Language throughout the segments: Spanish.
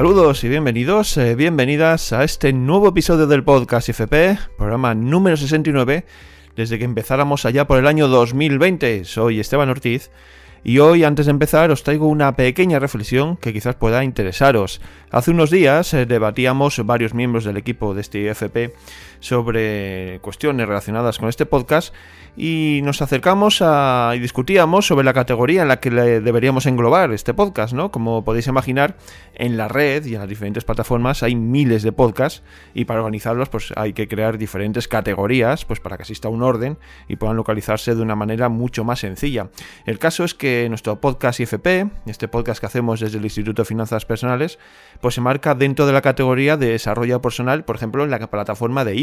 Saludos y bienvenidos, eh, bienvenidas a este nuevo episodio del podcast IFP, programa número 69, desde que empezáramos allá por el año 2020. Soy Esteban Ortiz y hoy, antes de empezar, os traigo una pequeña reflexión que quizás pueda interesaros. Hace unos días eh, debatíamos varios miembros del equipo de este IFP sobre cuestiones relacionadas con este podcast y nos acercamos a, y discutíamos sobre la categoría en la que le deberíamos englobar este podcast, ¿no? Como podéis imaginar, en la red y en las diferentes plataformas hay miles de podcasts y para organizarlos pues hay que crear diferentes categorías pues para que exista un orden y puedan localizarse de una manera mucho más sencilla. El caso es que nuestro podcast IFP, este podcast que hacemos desde el Instituto de Finanzas Personales, pues se marca dentro de la categoría de desarrollo personal, por ejemplo, en la plataforma de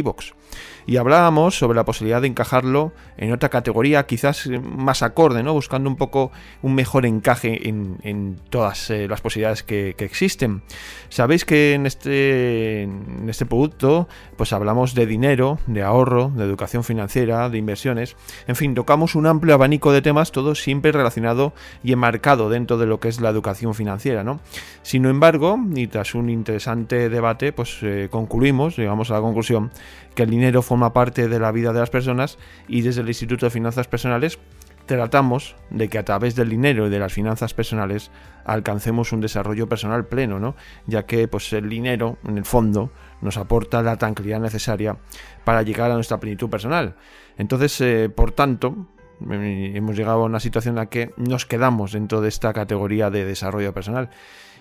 Y hablábamos sobre la posibilidad de encajarlo en otra categoría quizás más acorde, ¿no? Buscando un poco un mejor encaje en, todas eh, las posibilidades que, existen. Sabéis que en este, en este producto pues hablamos de dinero, de ahorro, de educación financiera, de inversiones, en fin, tocamos un amplio abanico de temas, todo siempre relacionado y enmarcado dentro de lo que es la educación financiera, ¿no? Sin embargo, y tras un interesante debate, pues eh, concluimos, llegamos a la conclusión que el dinero forma parte de la vida de las personas y desde el Instituto de Finanzas Personales tratamos de que a través del dinero y de las finanzas personales alcancemos un desarrollo personal pleno, ¿no? Ya que pues el dinero, en el fondo, nos aporta la tranquilidad necesaria para llegar a nuestra plenitud personal. Entonces, eh, por tanto, hemos llegado a una situación en la que nos quedamos dentro de esta categoría de desarrollo personal.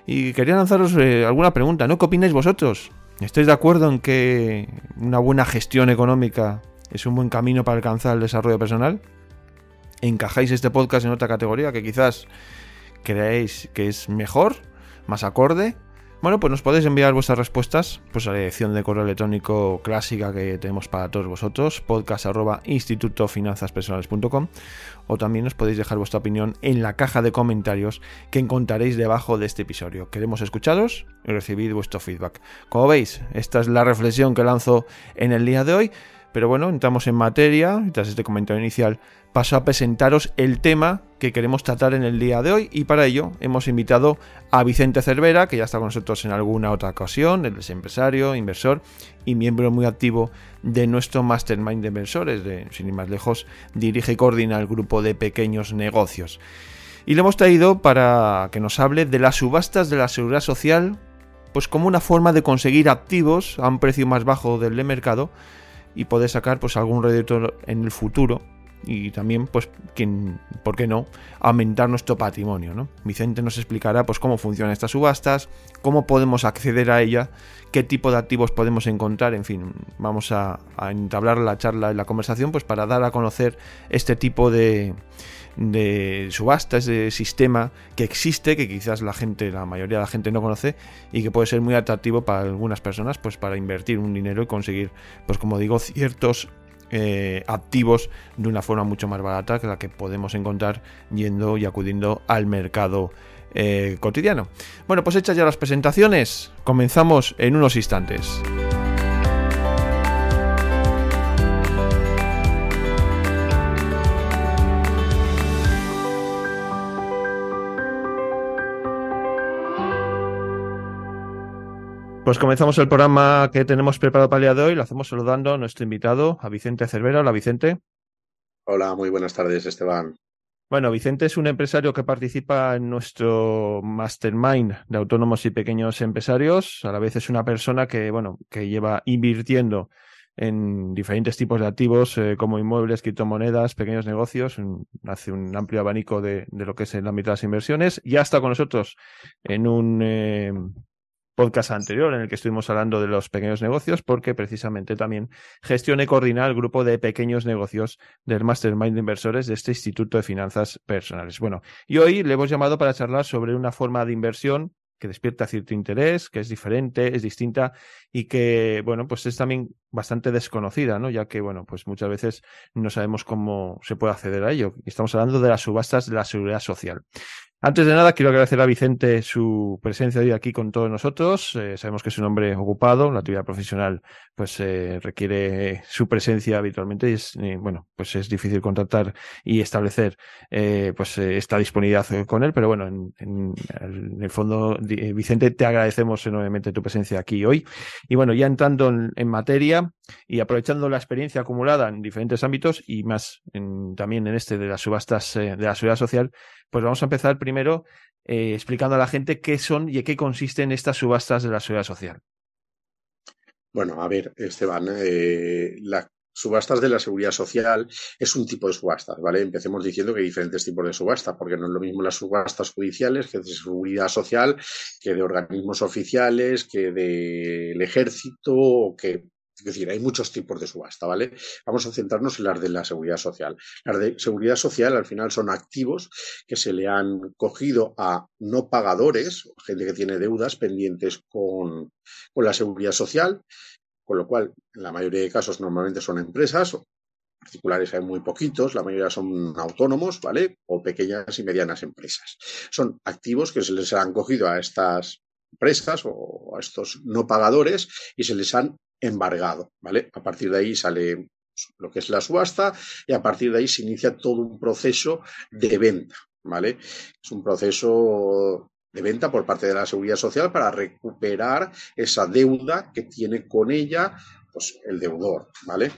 Y quería lanzaros eh, alguna pregunta, ¿no? ¿Qué opináis vosotros? ¿Estáis de acuerdo en que una buena gestión económica es un buen camino para alcanzar el desarrollo personal? ¿Encajáis este podcast en otra categoría que quizás creéis que es mejor, más acorde? Bueno, pues nos podéis enviar vuestras respuestas pues a la dirección de correo electrónico clásica que tenemos para todos vosotros, podcast.institutofinanzaspersonales.com o también nos podéis dejar vuestra opinión en la caja de comentarios que encontraréis debajo de este episodio. Queremos escucharos y recibir vuestro feedback. Como veis, esta es la reflexión que lanzo en el día de hoy. Pero bueno, entramos en materia, tras este comentario inicial, paso a presentaros el tema que queremos tratar en el día de hoy y para ello hemos invitado a Vicente Cervera, que ya está con nosotros en alguna otra ocasión, él es empresario, inversor y miembro muy activo de nuestro Mastermind de Inversores, de, sin ir más lejos, dirige y coordina el grupo de pequeños negocios. Y le hemos traído para que nos hable de las subastas de la seguridad social, pues como una forma de conseguir activos a un precio más bajo del de mercado, y poder sacar pues algún rédito en el futuro y también pues quien, ¿por qué no? aumentar nuestro patrimonio, ¿no? Vicente nos explicará pues cómo funcionan estas subastas, cómo podemos acceder a ella, qué tipo de activos podemos encontrar, en fin, vamos a, a entablar la charla y la conversación pues para dar a conocer este tipo de, de subasta, ese sistema que existe, que quizás la gente, la mayoría de la gente no conoce y que puede ser muy atractivo para algunas personas, pues para invertir un dinero y conseguir, pues como digo, ciertos eh, activos de una forma mucho más barata que la que podemos encontrar yendo y acudiendo al mercado eh, cotidiano. Bueno, pues hechas ya las presentaciones, comenzamos en unos instantes. Pues comenzamos el programa que tenemos preparado para el día de hoy. Lo hacemos saludando a nuestro invitado, a Vicente Cervera. Hola, Vicente. Hola, muy buenas tardes, Esteban. Bueno, Vicente es un empresario que participa en nuestro mastermind de autónomos y pequeños empresarios. A la vez es una persona que, bueno, que lleva invirtiendo en diferentes tipos de activos eh, como inmuebles, criptomonedas, pequeños negocios, hace un amplio abanico de, lo que es el ámbito de las inversiones. Ya está con nosotros en un eh, podcast anterior en el que estuvimos hablando de los pequeños negocios, porque precisamente también gestiona y coordina el grupo de pequeños negocios del Mastermind de Inversores de este Instituto de Finanzas Personales. Bueno, y hoy le hemos llamado para charlar sobre una forma de inversión que despierta cierto interés, que es diferente, es distinta y que, bueno, pues es también bastante desconocida, ¿no? Ya que, bueno, pues muchas veces no sabemos cómo se puede acceder a ello. Estamos hablando de las subastas de la seguridad social. Antes de nada, quiero agradecer a Vicente su presencia hoy aquí con todos nosotros. Eh, sabemos que es un hombre ocupado, la actividad profesional pues eh, requiere su presencia habitualmente y es, eh, bueno, pues es difícil contactar y establecer pues esta disponibilidad con él, pero bueno, en, en, el fondo, Vicente, te agradecemos enormemente tu presencia aquí hoy. Y bueno, ya entrando en, materia y aprovechando la experiencia acumulada en diferentes ámbitos y más también en este de las subastas de la seguridad social, pues vamos a empezar primero eh, explicando a la gente qué son y en qué consisten estas subastas de la seguridad social. Bueno, a ver, Esteban, eh, las subastas de la seguridad social es un tipo de subastas, ¿vale? Empecemos diciendo que hay diferentes tipos de subastas, porque no es lo mismo las subastas judiciales que de seguridad social, que de organismos oficiales, que del ejército, o que decir, hay muchos tipos de subasta, ¿vale? Vamos a centrarnos en las de la seguridad social. Las de seguridad social al final son activos que se le han cogido a no pagadores, gente que tiene deudas pendientes con, con la seguridad social, con lo cual en la mayoría de casos normalmente son empresas, particulares hay muy poquitos, la mayoría son autónomos, ¿vale? O pequeñas y medianas empresas. Son activos que se les han cogido a estas empresas o a estos no pagadores y se les han embargado, ¿vale? A partir de ahí sale lo que es la subasta y a partir de ahí se inicia todo un proceso de venta, ¿vale? Es un proceso de venta por parte de la Seguridad Social para recuperar esa deuda que tiene con ella pues, el deudor, ¿vale?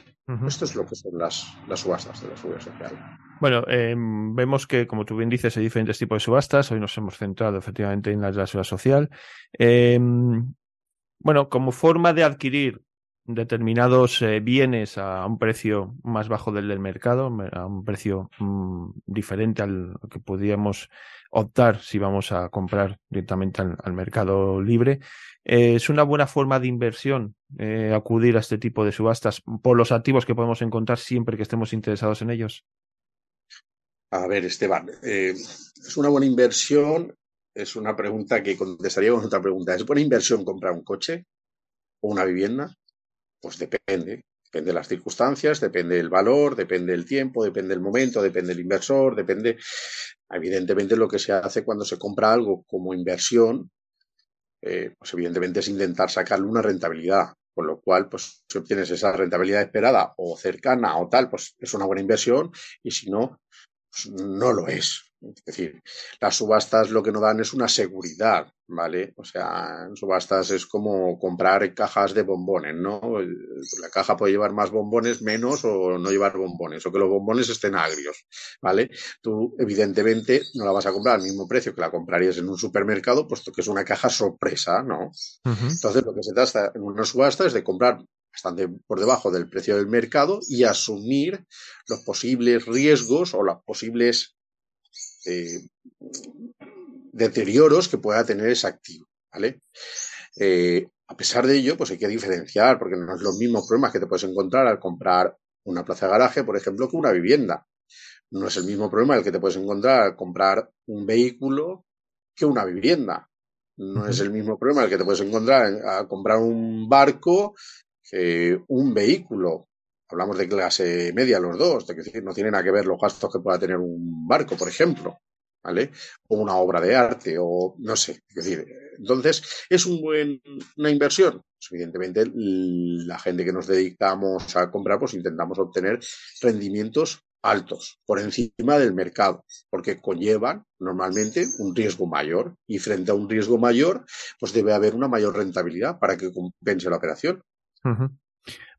Esto es lo que son las, las subastas de la Seguridad Social. Bueno, em, vemos que, como tú bien dices, hay diferentes tipos de subastas. Hoy nos hemos centrado efectivamente en la de la Seguridad Social. Em, bueno, como forma de adquirir determinados eh, bienes a un precio más bajo del del mercado, a un precio mm, diferente al que podríamos optar si vamos a comprar directamente al, mercado libre. Eh, es una buena forma de inversión eh, acudir a este tipo de subastas por los activos que podemos encontrar siempre que estemos interesados en ellos. A ver, Esteban, es una buena inversión. Es una pregunta que contestaría con otra pregunta. ¿Es buena inversión comprar un coche o una vivienda? Pues depende. Depende de las circunstancias, depende del valor, depende del tiempo, depende del momento, depende del inversor, depende. Evidentemente, lo que se hace cuando se compra algo como inversión, eh, pues evidentemente es intentar sacarle una rentabilidad. Con lo cual, pues si obtienes esa rentabilidad esperada o cercana o tal, pues es una buena inversión y si no, pues no lo es. Es decir, las subastas lo que no dan es una seguridad, ¿vale? O sea, en subastas es como comprar cajas de bombones, ¿no? La caja puede llevar más bombones, menos o no llevar bombones, o que los bombones estén agrios, ¿vale? Tú, evidentemente, no la vas a comprar al mismo precio que la comprarías en un supermercado, puesto que es una caja sorpresa, ¿no? Entonces, lo que se trata en una subasta es de comprar bastante por debajo del precio del mercado y asumir los posibles riesgos o las posibles eh, deterioros que pueda tener ese activo, ¿vale? Eh, a pesar de ello, pues hay que diferenciar, porque no es los mismos problemas que te puedes encontrar al comprar una plaza de garaje, por ejemplo, que una vivienda. No es el mismo problema el que te puedes encontrar al comprar un vehículo que una vivienda. No es el mismo problema el que te puedes encontrar al comprar un barco que un vehículo. Hablamos de clase media los dos, de que no tienen nada que ver los gastos que pueda tener un barco, por ejemplo. ¿Vale? O una obra de arte, o no sé. Decir, entonces, ¿es un buen, una inversión? Pues evidentemente, la gente que nos dedicamos a comprar, pues intentamos obtener rendimientos altos, por encima del mercado, porque conllevan normalmente un riesgo mayor y frente a un riesgo mayor, pues debe haber una mayor rentabilidad para que compense la operación.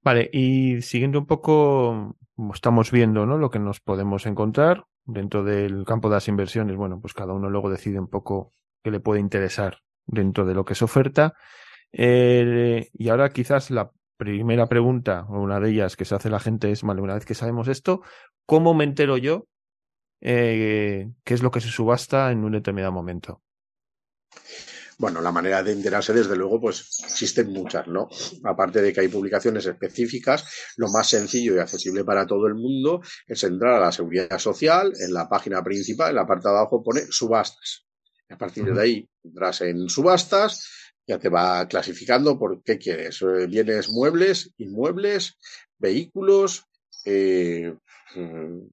Vale, y siguiendo un poco, estamos viendo, ¿no? Lo que nos podemos encontrar dentro del campo de las inversiones, bueno, pues cada uno luego decide un poco qué le puede interesar dentro de lo que es oferta. Y ahora quizás la primera pregunta, o una de ellas que se hace la gente es, vale, una vez que sabemos esto, ¿cómo me entero yo eh, qué es lo que se subasta en un determinado momento? Bueno, la manera de enterarse, desde luego, pues existen muchas, ¿no? Aparte de que hay publicaciones específicas, lo más sencillo y accesible para todo el mundo es entrar a la seguridad social, en la página principal, en la parte de abajo pone subastas. a partir de ahí entras en subastas, ya te va clasificando por qué quieres. Eh, bienes muebles, inmuebles, vehículos, eh,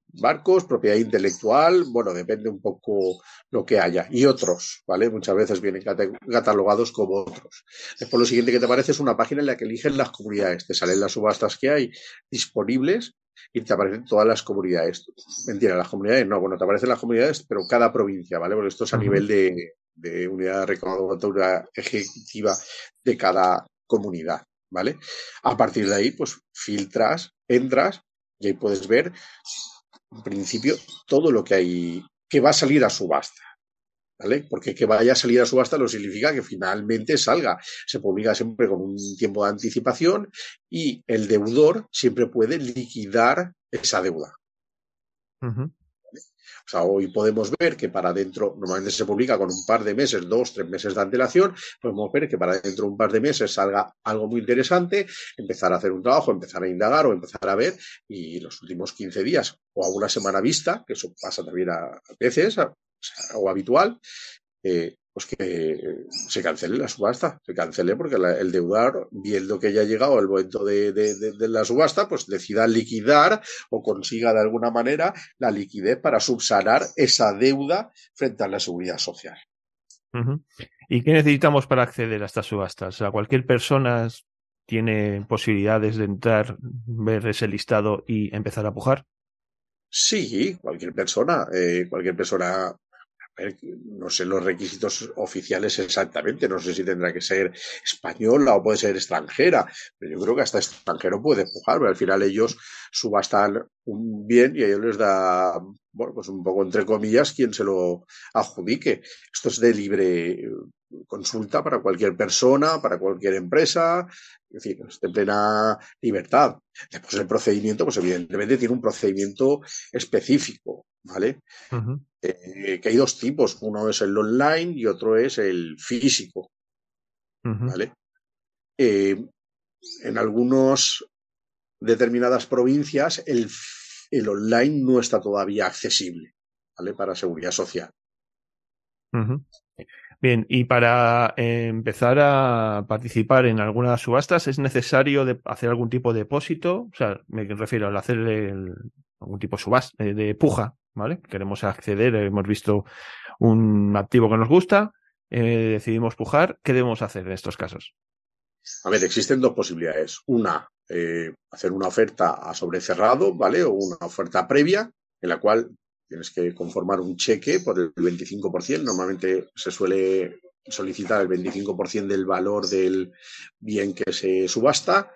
barcos, propiedad intelectual, bueno, depende un poco lo que haya, y otros, ¿vale? Muchas veces vienen catalogados como otros. Después lo siguiente que te aparece es una página en la que eligen las comunidades, te salen las subastas que hay disponibles y te aparecen todas las comunidades. Mentira, las comunidades no, bueno, te aparecen las comunidades, pero cada provincia, ¿vale? Porque esto es a nivel de, de unidad ejecutiva de cada comunidad, ¿vale? A partir de ahí, pues filtras, entras y ahí puedes ver, en principio, todo lo que hay, que va a salir a subasta. ¿Vale? Porque que vaya a salir a subasta no significa que finalmente salga. Se publica siempre con un tiempo de anticipación y el deudor siempre puede liquidar esa deuda. O sea, hoy podemos ver que para dentro, normalmente se publica con un par de meses, dos, tres meses de antelación, podemos ver que para dentro de un par de meses salga algo muy interesante, empezar a hacer un trabajo, empezar a indagar o empezar a ver, y los últimos 15 días o a una semana vista, que eso pasa también a, veces, o habitual, eh, pues que se cancele la subasta, se cancele porque el deudor, viendo que ya ha llegado el momento de, la subasta, pues decida liquidar o consiga de alguna manera la liquidez para subsanar esa deuda frente a la seguridad social. ¿Y qué necesitamos para acceder a estas subastas? O sea, cualquier persona tiene posibilidades de entrar, ver ese listado y empezar a pujar. Sí, cualquier persona, eh, cualquier persona no sé los requisitos oficiales exactamente, no sé si tendrá que ser española o puede ser extranjera, pero yo creo que hasta extranjero puede empujar, pero al final ellos subastan un bien y a ellos les da, bueno, pues un poco entre comillas quien se lo adjudique. Esto es de libre consulta para cualquier persona, para cualquier empresa, es decir, de plena libertad. Después el procedimiento, pues evidentemente tiene un procedimiento específico, ¿vale? Eh, que hay dos tipos, uno es el online y otro es el físico, ¿vale? Eh, en algunas determinadas provincias el, el, online no está todavía accesible, ¿vale? Para seguridad social. Bien, y para eh, empezar a participar en algunas subastas, ¿es necesario hacer algún tipo de depósito? O sea, me refiero al hacer algún tipo de subasta, eh, de puja, ¿vale? Queremos acceder, hemos visto un activo que nos gusta, eh, decidimos pujar. ¿Qué debemos hacer en estos casos? A ver, existen dos posibilidades. Una, hacer una oferta a sobrecerrado, ¿vale? O una oferta previa, en la cual Tienes que conformar un cheque por el 25%. Normalmente se suele solicitar el 25% del valor del bien que se subasta,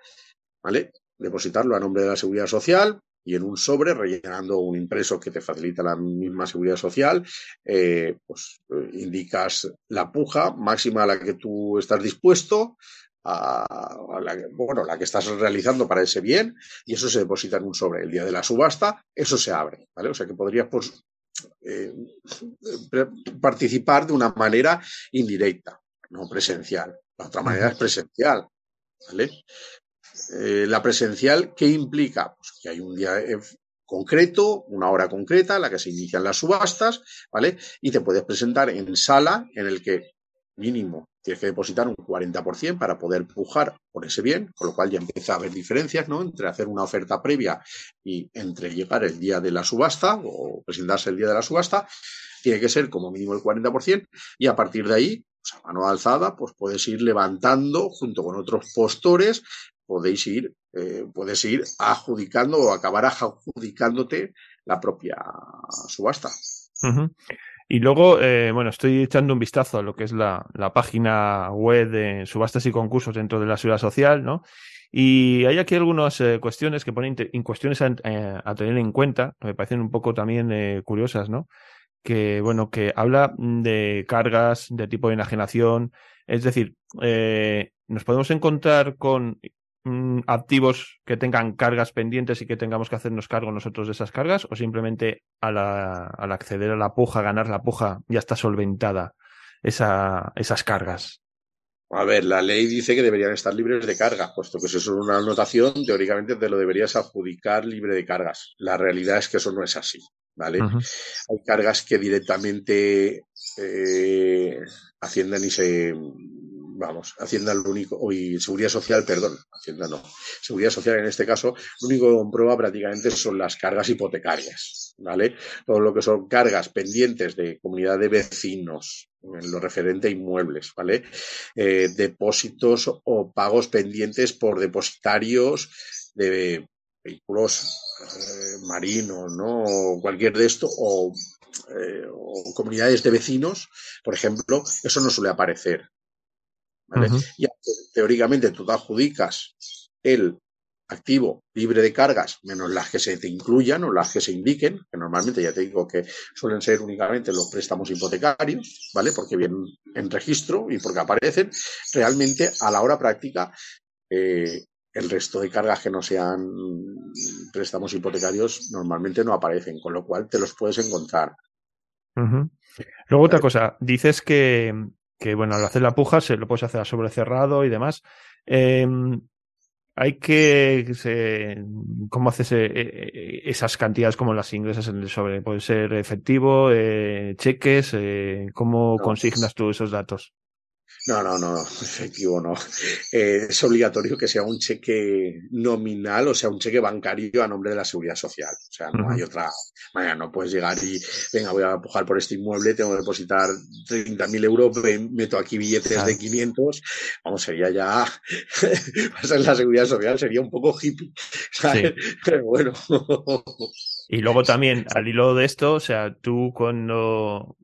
¿vale? Depositarlo a nombre de la Seguridad Social y en un sobre, rellenando un impreso que te facilita la misma Seguridad Social, eh, pues indicas la puja máxima a la que tú estás dispuesto, a, la, bueno, la que estás realizando para ese bien y eso se deposita en un sobre. El día de la subasta, eso se abre, ¿vale? O sea que podrías pues, eh, participar de una manera indirecta, no presencial. La otra manera es presencial, ¿vale? Eh, la presencial, ¿qué implica? Pues que hay un día concreto, una hora concreta en la que se inician las subastas, ¿vale? Y te puedes presentar en sala en el que mínimo tienes que depositar un 40% para poder pujar por ese bien, con lo cual ya empieza a haber diferencias ¿no? entre hacer una oferta previa y entre llegar el día de la subasta o presentarse el día de la subasta, tiene que ser como mínimo el 40% y a partir de ahí, pues a mano alzada, pues puedes ir levantando junto con otros postores, podéis ir, eh, puedes ir adjudicando o acabar adjudicándote la propia subasta. Y luego, eh, bueno, estoy echando un vistazo a lo que es la, página web de subastas y concursos dentro de la seguridad social, ¿no? Y hay aquí algunas eh, cuestiones que ponen cuestiones eh, a, tener en cuenta, me parecen un poco también curiosas, ¿no? Que, bueno, que habla de cargas, de tipo de enajenación, es decir, nos podemos encontrar con Mm, activos que tengan cargas pendientes y que tengamos que hacernos cargo nosotros de esas cargas o simplemente al, acceder a la puja, ganar la puja, ya está solventada esa, esas cargas? A ver, la ley dice que deberían estar libres de carga, puesto que eso es una anotación, teóricamente te lo deberías adjudicar libre de cargas. La realidad es que eso no es así, ¿vale? Hay cargas que directamente eh, ascienden y se vamos, Hacienda lo único, hoy Seguridad Social, perdón, Hacienda no, Seguridad Social en este caso, lo único que comprueba prácticamente son las cargas hipotecarias, ¿vale? Todo lo que son cargas pendientes de comunidad de vecinos, en lo referente a inmuebles, ¿vale? Eh, depósitos o pagos pendientes por depositarios de vehículos eh, marinos, ¿no? O cualquier de esto, eh, o comunidades de vecinos, por ejemplo, eso no suele aparecer. Y teóricamente tú te adjudicas el activo libre de cargas, menos las que se te incluyan o las que se indiquen, que normalmente ya te digo que suelen ser únicamente los préstamos hipotecarios, ¿vale? Porque vienen en registro y porque aparecen, realmente a la hora práctica eh, el resto de cargas que no sean préstamos hipotecarios normalmente no aparecen, con lo cual te los puedes encontrar. Luego otra cosa, dices que, que, bueno, al hacer la puja se lo puedes hacer a sobre cerrado y demás. Em, hay que, se, ¿cómo haces eh, eh, esas cantidades como las ingresas en el sobre? ¿Puede ser efectivo, eh, cheques? ¿Cómo consignas tú esos datos? No, no, no, efectivo no. Eh, es obligatorio que sea un cheque nominal, o sea, un cheque bancario a nombre de la seguridad social. O sea, no hay otra manera. No puedes llegar y, venga, voy a empujar por este inmueble, tengo que depositar 30.000 euros, meto aquí billetes de 500. Vamos, sería ya, pasar la seguridad social, sería un poco hippie. Pero bueno. Y luego también, al hilo de esto, o sea, tú cuando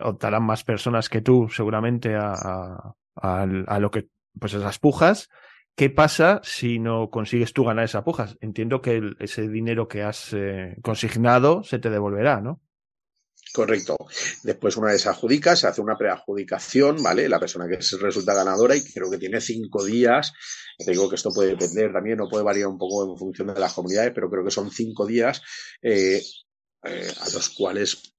optarán más personas que tú, seguramente, a, a, lo que, pues esas pujas, ¿qué pasa si no consigues tú ganar esas pujas? Entiendo que ese dinero que has eh, consignado se te devolverá, ¿no? Correcto. Después, una vez adjudica, se hace una preadjudicación, ¿vale? La persona que resulta ganadora y creo que tiene cinco días. Te digo que esto puede depender también, no puede variar un poco en función de las comunidades, pero creo que son cinco días eh, eh, a los cuales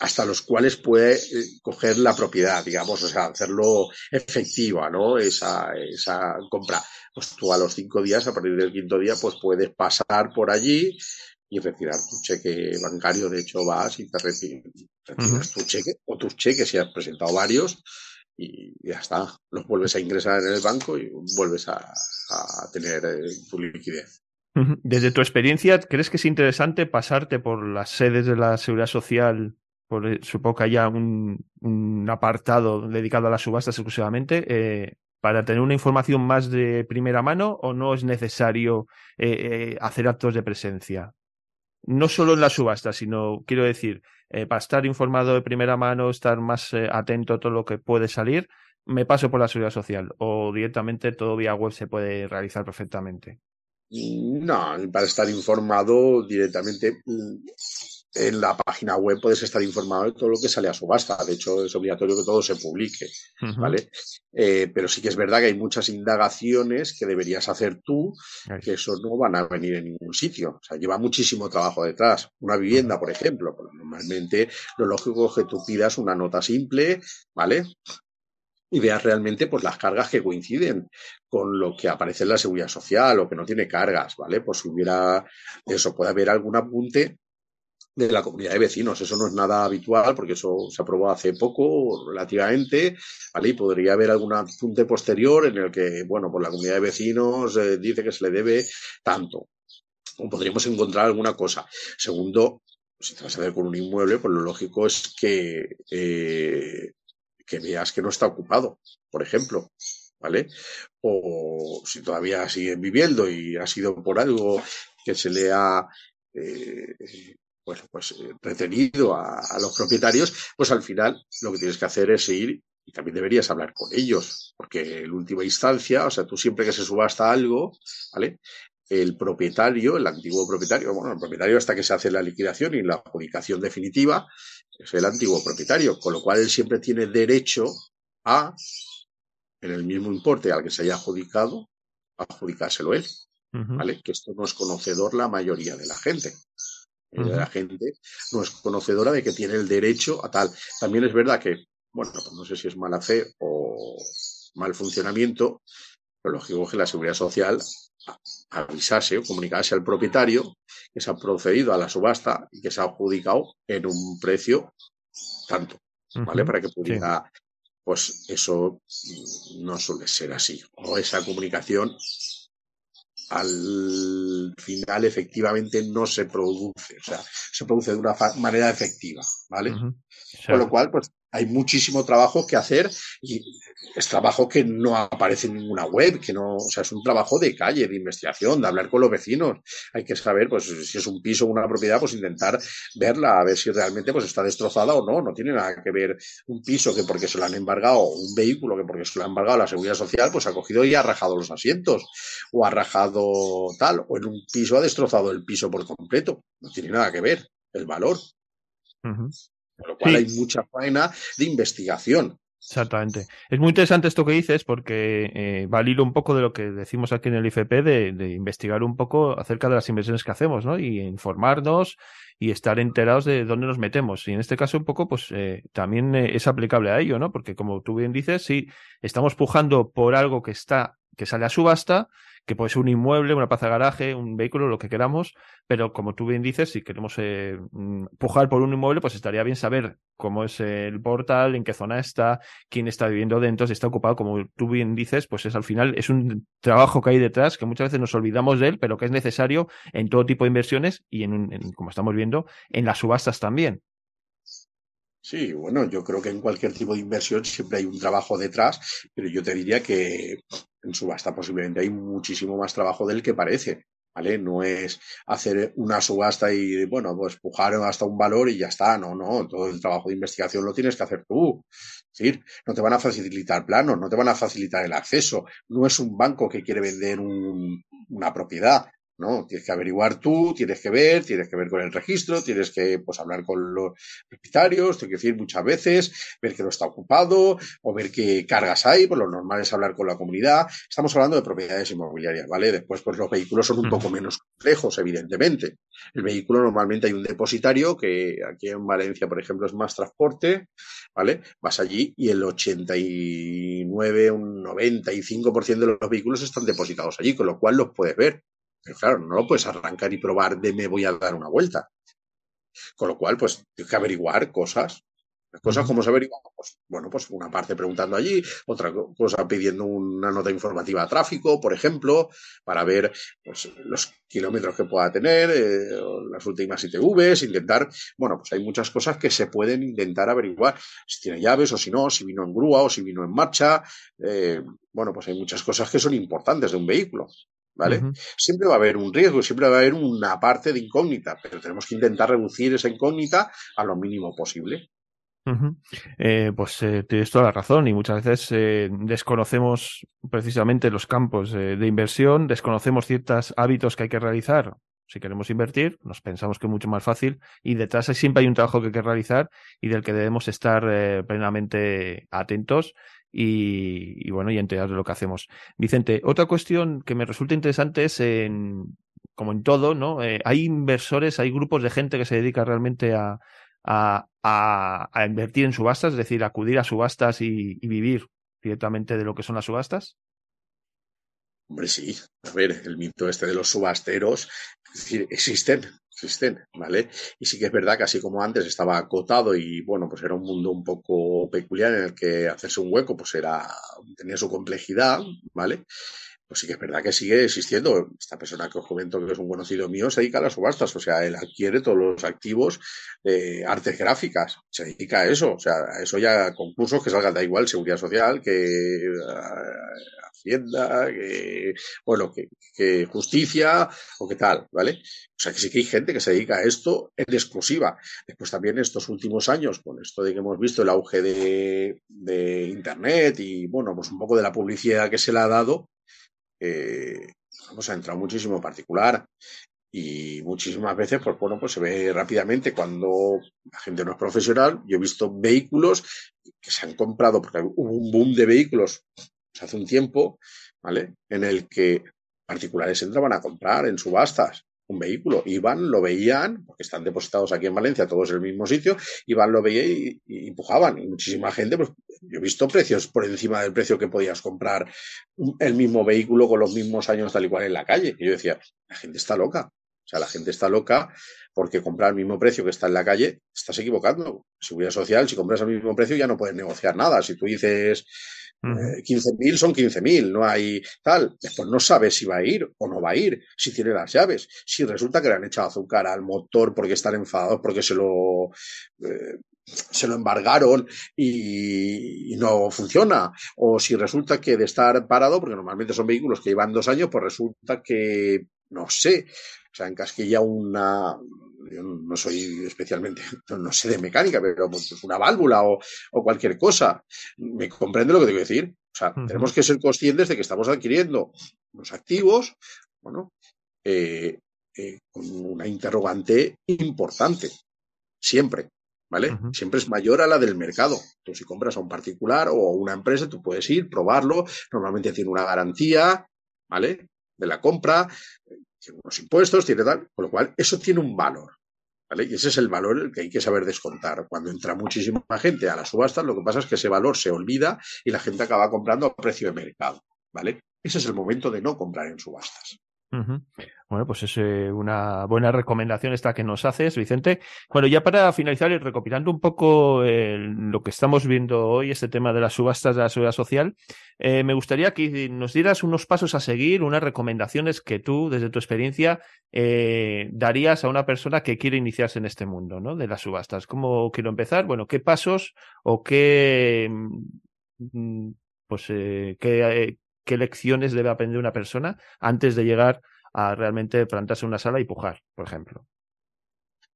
hasta los cuales puede eh, coger la propiedad, digamos, o sea, hacerlo efectiva, ¿no? Esa, esa compra. Pues tú a los cinco días, a partir del quinto día, pues puedes pasar por allí, y retirar tu cheque bancario. De hecho, vas y te retiras tu cheque o tus cheques si has presentado varios y ya está. Los vuelves a ingresar en el banco y vuelves a, tener eh, tu liquidez. Desde tu experiencia, ¿crees que es interesante pasarte por las sedes de la Seguridad Social? Por, eh, supongo que haya un, apartado dedicado a las subastas exclusivamente. Eh, para tener una información más de primera mano o no es necesario hacer actos de presencia? no solo en la subasta, sino, quiero decir, eh, para estar informado de primera mano, estar más eh, atento a todo lo que puede salir, me paso por la seguridad social o directamente todo vía web se puede realizar perfectamente. No, para estar informado directamente mm, en la página web puedes estar informado de todo lo que sale a subasta. De hecho, es obligatorio que todo se publique, ¿vale? Eh, pero sí que es verdad que hay muchas indagaciones que deberías hacer tú, que eso no van a venir en ningún sitio. O sea, lleva muchísimo trabajo detrás. Una vivienda, por ejemplo, pues normalmente lo lógico es que tú pidas una nota simple, ¿vale? Y veas realmente pues las cargas que coinciden con lo que aparece en la seguridad social o que no tiene cargas, ¿vale? Pues si hubiera eso, puede haber algún apunte de la comunidad de vecinos. Eso no es nada habitual porque eso se aprobó hace poco, relativamente, ¿vale? Y podría haber algún apunte posterior en el que, bueno, pues la comunidad de vecinos eh, dice que se le debe tanto. O podríamos encontrar alguna cosa. Segundo, si te vas a ver con un inmueble, pues lo lógico es que, eh, que veas que no está ocupado, por ejemplo. ¿Vale? O si todavía siguen viviendo y ha sido por algo que se le ha eh, bueno, pues eh, retenido a, los propietarios, pues al final lo que tienes que hacer es ir y también deberías hablar con ellos, porque en última instancia, o sea, tú siempre que se subasta algo, ¿vale? El propietario, el antiguo propietario, bueno, el propietario hasta que se hace la liquidación y la adjudicación definitiva, es el antiguo propietario, con lo cual él siempre tiene derecho a, en el mismo importe al que se haya adjudicado, adjudicárselo él, ¿vale? Que esto no es conocedor la mayoría de la gente. La gente no es conocedora de que tiene el derecho a tal. También es verdad que, bueno, pues no sé si es mala fe o mal funcionamiento, pero lógico que la seguridad social avisase o comunicase al propietario que se ha procedido a la subasta y que se ha adjudicado en un precio tanto, ¿vale? Para que pudiera pues eso no suele ser así. O esa comunicación al final efectivamente no se produce, o sea, se produce de una manera efectiva, ¿vale? Con lo cual, pues hay muchísimo trabajo que hacer y es trabajo que no aparece en ninguna web, que no, o sea, es un trabajo de calle, de investigación, de hablar con los vecinos. Hay que saber, pues, si es un piso o una propiedad, pues intentar verla, a ver si realmente pues está destrozada o no. No tiene nada que ver un piso que porque se lo han embargado, un vehículo que porque se lo ha embargado la seguridad social, pues ha cogido y ha rajado los asientos, o ha rajado tal, o en un piso ha destrozado el piso por completo. No tiene nada que ver el valor. Con lo cual hay mucha faena de investigación. Exactamente. Es muy interesante esto que dices porque eh, va al hilo un poco de lo que decimos aquí en el IFP de, investigar un poco acerca de las inversiones que hacemos, ¿no? Y informarnos y estar enterados de dónde nos metemos. Y en este caso un poco, pues eh, también eh, es aplicable a ello, ¿no? Porque como tú bien dices, si estamos pujando por algo que está, que sale a subasta, que puede ser un inmueble, una plaza de garaje, un vehículo, lo que queramos, pero como tú bien dices, si queremos eh, mm, pujar por un inmueble, pues estaría bien saber cómo es el portal, en qué zona está, quién está viviendo dentro, si está ocupado, como tú bien dices, pues es al final, es un trabajo que hay detrás, que muchas veces nos olvidamos de él, pero que es necesario en todo tipo de inversiones y en, en como estamos viendo, en las subastas también. Sí, bueno, yo creo que en cualquier tipo de inversión siempre hay un trabajo detrás, pero yo te diría que en subasta posiblemente hay muchísimo más trabajo del que parece. ¿Vale? No es hacer una subasta y, bueno, pues pujar hasta un valor y ya está. No, no. Todo el trabajo de investigación lo tienes que hacer tú. Es decir, no te van a facilitar planos, no te van a facilitar el acceso. No es un banco que quiere vender una propiedad. ¿No? Tienes que averiguar tú, tienes que ver, tienes que ver con el registro, tienes que pues, hablar con los propietarios, tienes que decir muchas veces, ver que no está ocupado o ver qué cargas hay, pues lo normal es hablar con la comunidad. Estamos hablando de propiedades inmobiliarias, ¿vale? Después, pues los vehículos son un poco menos complejos, evidentemente. El vehículo normalmente hay un depositario que aquí en Valencia, por ejemplo, es más transporte, ¿vale? Vas allí y el 89, un 95% de los vehículos están depositados allí, con lo cual los puedes ver. Pero claro, no lo puedes arrancar y probar de me voy a dar una vuelta. Con lo cual, pues tienes que averiguar cosas. Cosas como se averiguan, pues, bueno, pues una parte preguntando allí, otra cosa pidiendo una nota informativa a tráfico, por ejemplo, para ver pues, los kilómetros que pueda tener, eh, las últimas ITVs, intentar, bueno, pues hay muchas cosas que se pueden intentar averiguar, si tiene llaves o si no, si vino en grúa o si vino en marcha, eh, bueno, pues hay muchas cosas que son importantes de un vehículo. ¿Vale? Siempre va a haber un riesgo, siempre va a haber una parte de incógnita, pero tenemos que intentar reducir esa incógnita a lo mínimo posible. eh, pues eh, tienes toda la razón y muchas veces eh, desconocemos precisamente los campos eh, de inversión, desconocemos ciertos hábitos que hay que realizar. Si queremos invertir, nos pensamos que es mucho más fácil y detrás siempre hay un trabajo que hay que realizar y del que debemos estar plenamente atentos y, bueno, y enterados de lo que hacemos. Vicente, otra cuestión que me resulta interesante es, en, como en todo, ¿no? Eh, hay inversores, hay grupos de gente que se dedica realmente a, a, a, invertir en subastas, es decir, acudir a subastas y, y vivir directamente de lo que son las subastas. Hombre, sí. A ver, el mito este de los subasteros, es decir, existen, existen, ¿vale? Y sí que es verdad que así como antes estaba acotado y bueno, pues era un mundo un poco peculiar en el que hacerse un hueco pues era, tenía su complejidad, ¿vale? Pues sí que es verdad que sigue existiendo. Esta persona que os comento que es un conocido mío se dedica a las subastas, o sea, él adquiere todos los activos de artes gráficas, se dedica a eso, o sea, a eso ya concursos que salgan, da igual, seguridad social, que Hacienda, que, bueno, que, justicia o qué tal, ¿vale? O sea que sí que hay gente que se dedica a esto en exclusiva. Después también estos últimos años, con esto de que hemos visto el auge de, de Internet y, bueno, pues un poco de la publicidad que se le ha dado, eh, vamos a entrar muchísimo particular y muchísimas veces, pues bueno, pues se ve rápidamente cuando la gente no es profesional. Yo he visto vehículos que se han comprado, porque hubo un boom de vehículos hace un tiempo, ¿vale? En el que particulares entraban a comprar en subastas un vehículo. Iban, lo veían, porque están depositados aquí en Valencia, todos en el mismo sitio, iban, lo veían y, empujaban. Y muchísima gente, pues yo he visto precios por encima del precio que podías comprar el mismo vehículo con los mismos años tal y cual en la calle. Y yo decía, la gente está loca. O sea, la gente está loca porque comprar al mismo precio que está en la calle, estás equivocando. Seguridad social, si compras al mismo precio ya no puedes negociar nada. Si tú dices eh, 15.000 son 15.000, no hay tal. Después no sabes si va a ir o no va a ir, si tiene las llaves. Si resulta que le han echado azúcar al motor porque están enfadados, porque se lo, eh, se lo embargaron y, no funciona. O si resulta que de estar parado, porque normalmente son vehículos que llevan dos años, pues resulta que, no sé, o sea, encasquilla una, yo no soy especialmente, no sé de mecánica, pero pues una válvula o, cualquier cosa. ¿Me comprende lo que tengo que decir? O sea, tenemos que ser conscientes de que estamos adquiriendo los activos, bueno, eh, eh, con una interrogante importante, siempre. ¿Vale? Siempre es mayor a la del mercado. Tú si compras a un particular o a una empresa, tú puedes ir, probarlo, normalmente tiene una garantía, ¿vale? De la compra, tiene unos impuestos, tiene tal, con lo cual eso tiene un valor. Y ese es el valor que hay que saber descontar. Cuando entra muchísima gente a las subastas, lo que pasa es que ese valor se olvida y la gente acaba comprando a precio de mercado. ¿Vale? Ese es el momento de no comprar en subastas. Bueno, pues es eh, una buena recomendación esta que nos haces, Vicente. Bueno, ya para finalizar y recopilando un poco lo que estamos viendo hoy, este tema de las subastas de la seguridad social, eh, me gustaría que nos dieras unos pasos a seguir, unas recomendaciones que tú, desde tu experiencia, eh, darías a una persona que quiere iniciarse en este mundo, ¿no? De las subastas. ¿Cómo quiero empezar? Bueno, ¿qué pasos o qué, mm, pues, qué, qué lecciones debe aprender una persona antes de llegar a realmente plantarse en una sala y pujar, por ejemplo.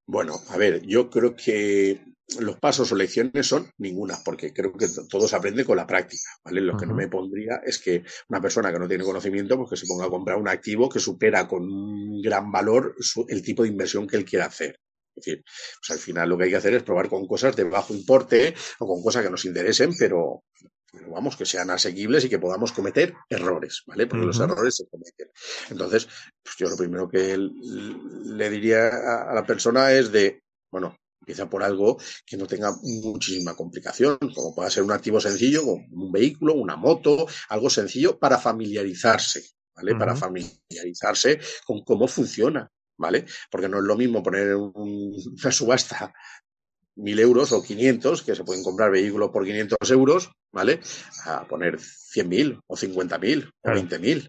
Bueno, a ver, yo creo que los pasos o lecciones son ninguna, porque creo que todo se aprende con la práctica, ¿vale? Lo que no me pondría es que una persona que no tiene conocimiento, pues que se ponga a comprar un activo que supera con un gran valor el tipo de inversión que él quiera hacer. Es decir, pues al final lo que hay que hacer es probar con cosas de bajo importe o con cosas que nos interesen, pero, vamos, que sean asequibles y que podamos cometer errores, ¿vale? Porque los errores se cometen. Entonces, pues yo lo primero que le diría a, la persona es de, bueno, empieza por algo que no tenga muchísima complicación, como pueda ser un activo sencillo, como un vehículo, una moto, algo sencillo para familiarizarse, ¿vale? Para familiarizarse con cómo funciona, ¿vale? Porque no es lo mismo poner una subasta mil euros o 500, que se pueden comprar vehículos por 500 euros, ¿vale? A poner 100.000 o 50.000 o 20.000,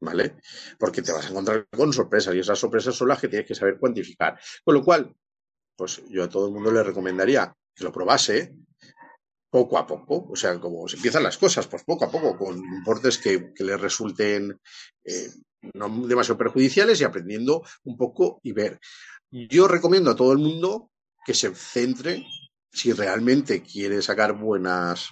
¿vale? Porque te vas a encontrar con sorpresas y esas sorpresas son las que tienes que saber cuantificar. Con lo cual, pues yo a todo el mundo le recomendaría que lo probase poco a poco, o sea, como se empiezan las cosas, pues poco a poco, con importes que, que le resulten eh, no demasiado perjudiciales y aprendiendo un poco y ver. Yo recomiendo a todo el mundo que se centre si realmente quiere sacar buenas,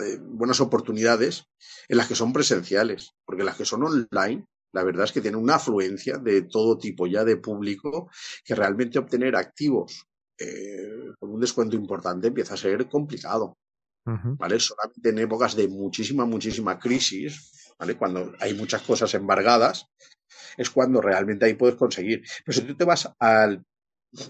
eh, buenas oportunidades en las que son presenciales, porque las que son online, la verdad es que tienen una afluencia de todo tipo ya de público que realmente obtener activos eh, con un descuento importante empieza a ser complicado. ¿Vale? Solamente en épocas de muchísima, muchísima crisis, ¿vale? Cuando hay muchas cosas embargadas, es cuando realmente ahí puedes conseguir. Pero si tú te vas al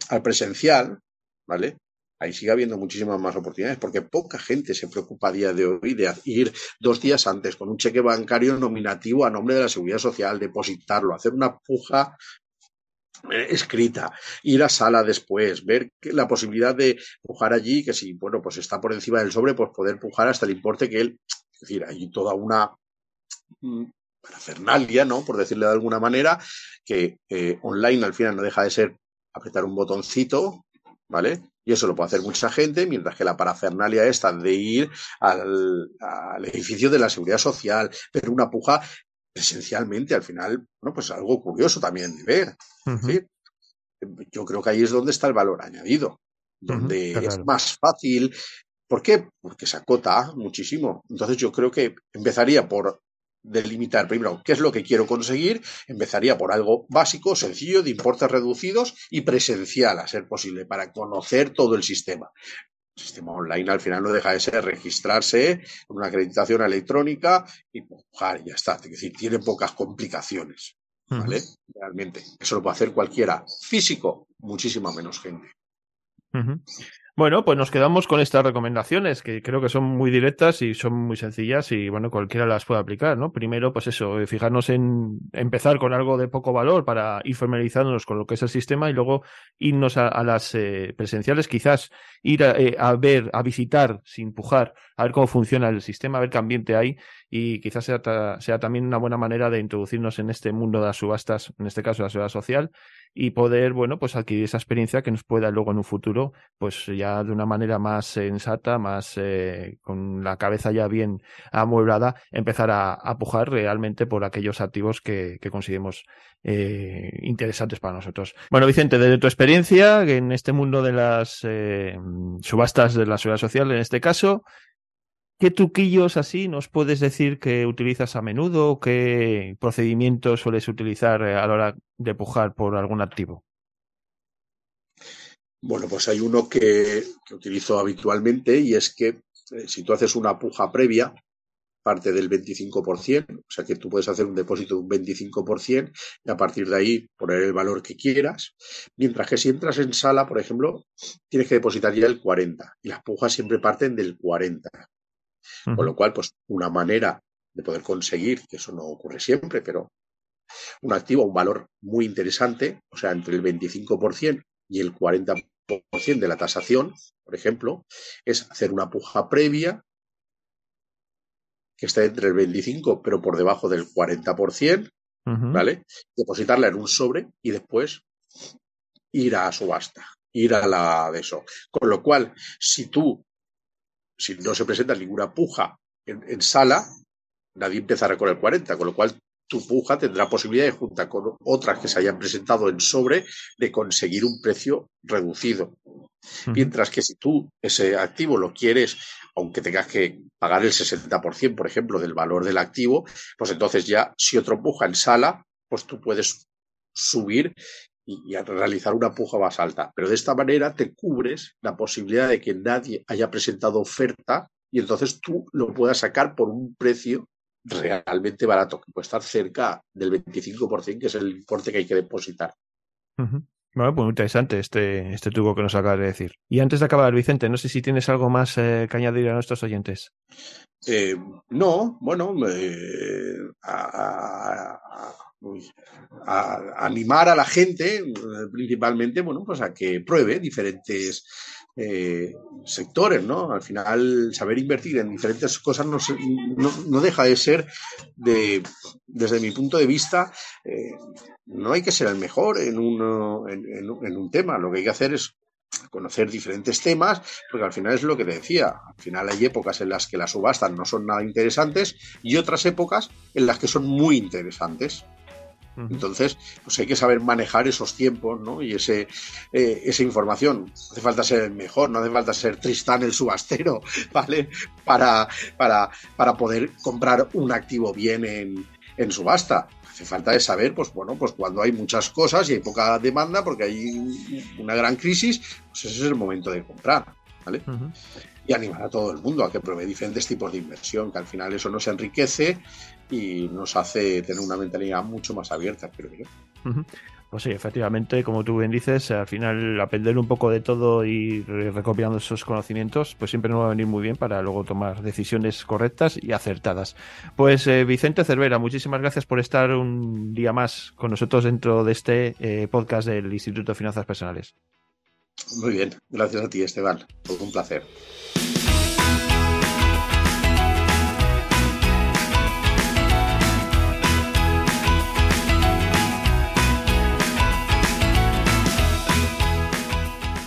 al presencial, ¿vale? Ahí sigue habiendo muchísimas más oportunidades porque poca gente se preocupa a día de hoy de ir dos días antes con un cheque bancario nominativo a nombre de la Seguridad Social, depositarlo, hacer una puja eh, escrita, ir a sala después, ver la posibilidad de pujar allí, que si, bueno, pues está por encima del sobre, pues poder pujar hasta el importe que él, es decir, hay toda una mm, parafernalia, ¿no? Por decirle de alguna manera, que eh, online al final no deja de ser apretar un botoncito, ¿vale? Y eso lo puede hacer mucha gente, mientras que la parafernalia esta de ir al, edificio de la seguridad social, pero una puja presencialmente, al final, bueno, pues algo curioso también de ver. Yo creo que ahí es donde está el valor añadido, donde es más fácil. ¿Por qué? Porque se acota muchísimo. Entonces yo creo que empezaría por delimitar primero qué es lo que quiero conseguir, empezaría por algo básico, sencillo, de importes reducidos y presencial, a ser posible, para conocer todo el sistema. El sistema online al final no deja de ser registrarse con una acreditación electrónica y pujar, ya está. Es decir, tiene pocas complicaciones. ¿Vale? Realmente. Eso lo puede hacer cualquiera. Físico, muchísima menos gente. Bueno, pues nos quedamos con estas recomendaciones que creo que son muy directas y son muy sencillas y bueno, cualquiera las puede aplicar, ¿no? Primero, pues eso, eh, fijarnos en empezar con algo de poco valor para ir familiarizándonos con lo que es el sistema y luego irnos a, las eh, presenciales, quizás ir eh, a, ver, a visitar sin pujar, a ver cómo funciona el sistema, a ver qué ambiente hay y quizás sea, sea también una buena manera de introducirnos en este mundo de las subastas, en este caso la seguridad social, y poder, bueno, pues adquirir esa experiencia que nos pueda luego en un futuro, pues ya de una manera más sensata, más eh, con la cabeza ya bien amueblada, empezar a, pujar realmente por aquellos activos que, que consideremos eh, interesantes para nosotros. Bueno, Vicente, desde tu experiencia en este mundo de las eh, subastas de la seguridad social, en este caso, ¿Qué truquillos así nos puedes decir que utilizas a menudo? ¿Qué procedimientos sueles utilizar eh, a la hora de pujar por algún activo? Bueno, pues hay uno que, utilizo habitualmente y es que eh, si tú haces una puja previa, parte del 25%, o sea que tú puedes hacer un depósito de un 25% y a partir de ahí poner el valor que quieras, mientras que si entras en sala, por ejemplo, tienes que depositar ya el 40% y las pujas siempre parten del 40%. Con lo cual, pues una manera de poder conseguir, que eso no ocurre siempre, pero un activo, un valor muy interesante, o sea, entre el 25% y el 40% de la tasación, por ejemplo, es hacer una puja previa que esté entre el 25 pero por debajo del 40%, ¿vale? Depositarla en un sobre y después ir a subasta, ir a la de eso. Con lo cual, si tú si no se presenta ninguna puja en, sala, nadie empezará con el 40, con lo cual tu puja tendrá posibilidad de, junto con otras que se hayan presentado en sobre, de conseguir un precio reducido. Mientras que si tú ese activo lo quieres, aunque tengas que pagar el 60%, por ejemplo, del valor del activo, pues entonces ya si otro puja en sala, pues tú puedes subir y, a realizar una puja más alta. Pero de esta manera te cubres la posibilidad de que nadie haya presentado oferta y entonces tú lo puedas sacar por un precio realmente barato, que puede estar cerca del 25%, que es el importe que hay que depositar. Bueno, pues muy interesante este, este truco que nos acabas de decir. Y antes de acabar, Vicente, no sé si tienes algo más eh, que añadir a nuestros oyentes. Eh, no, bueno, eh, a, a, animar a la gente, eh, principalmente, bueno, pues a que pruebe diferentes eh, sectores, ¿no? Al final, saber invertir en diferentes cosas no, no, deja de ser, de, desde mi punto de vista, eh, no hay que ser el mejor en, uno, en, en, un tema. Lo que hay que hacer es conocer diferentes temas, porque al final es lo que te decía, al final hay épocas en las que las subastas no son nada interesantes y otras épocas en las que son muy interesantes. Entonces, pues hay que saber manejar esos tiempos, ¿no? Y ese, eh, esa información. No hace falta ser el mejor, no hace falta ser Tristán el subastero, ¿vale? Para, para, para poder comprar un activo bien en, en subasta. Hace falta de saber, pues bueno, pues cuando hay muchas cosas y hay poca demanda, porque hay una gran crisis, pues ese es el momento de comprar, ¿vale? Y animar a todo el mundo a que pruebe diferentes tipos de inversión, que al final eso no se enriquece y nos hace tener una mentalidad mucho más abierta, creo yo. Pues sí, efectivamente, como tú bien dices, al final aprender un poco de todo y recopilando esos conocimientos, pues siempre nos va a venir muy bien para luego tomar decisiones correctas y acertadas. Pues eh, Vicente Cervera, muchísimas gracias por estar un día más con nosotros dentro de este eh, podcast del Instituto de Finanzas Personales. Muy bien, gracias a ti Esteban, todo un placer.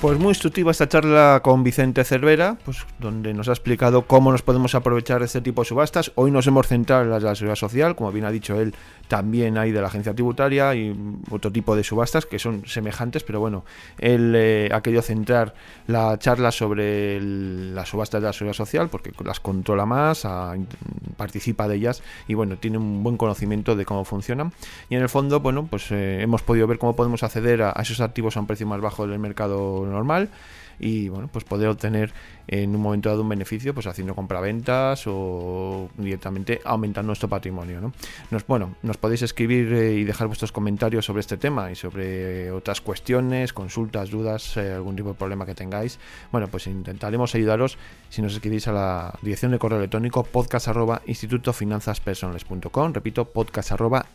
Pues muy instructiva esta charla con Vicente Cervera, pues donde nos ha explicado cómo nos podemos aprovechar de este tipo de subastas. Hoy nos hemos centrado en las de la seguridad social, como bien ha dicho él, también hay de la agencia tributaria y otro tipo de subastas que son semejantes, pero bueno, él eh, ha querido centrar la charla sobre las subastas de la seguridad social porque las controla más, participa de ellas y bueno, tiene un buen conocimiento de cómo funcionan. Y en el fondo, bueno, pues eh, hemos podido ver cómo podemos acceder a, a esos activos a un precio más bajo del mercado normal y bueno, pues poder obtener en un momento dado un beneficio pues haciendo compraventas o directamente aumentando nuestro patrimonio. ¿no? Nos, bueno, nos podéis escribir eh, y dejar vuestros comentarios sobre este tema y sobre otras cuestiones, consultas, dudas, eh, algún tipo de problema que tengáis. Bueno, pues intentaremos ayudaros si nos escribís a la dirección de correo electrónico podcast arroba repito podcast arroba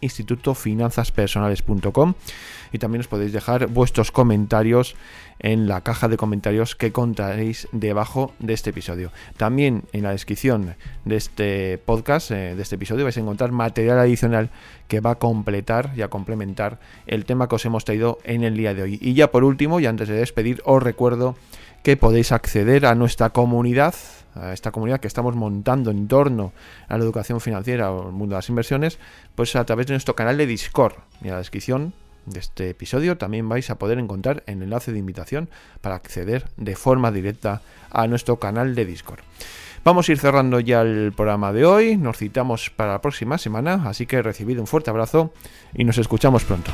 y también os podéis dejar vuestros comentarios en la caja de comentarios que contaréis debajo de este episodio. También en la descripción de este podcast, eh, de este episodio, vais a encontrar material adicional que va a completar y a complementar el tema que os hemos traído en el día de hoy. Y ya por último, y antes de despedir, os recuerdo que podéis acceder a nuestra comunidad, a esta comunidad que estamos montando en torno a la educación financiera o el mundo de las inversiones, pues a través de nuestro canal de Discord. Y en la descripción de este episodio también vais a poder encontrar el enlace de invitación para acceder de forma directa a nuestro canal de Discord. Vamos a ir cerrando ya el programa de hoy, nos citamos para la próxima semana, así que recibid un fuerte abrazo y nos escuchamos pronto.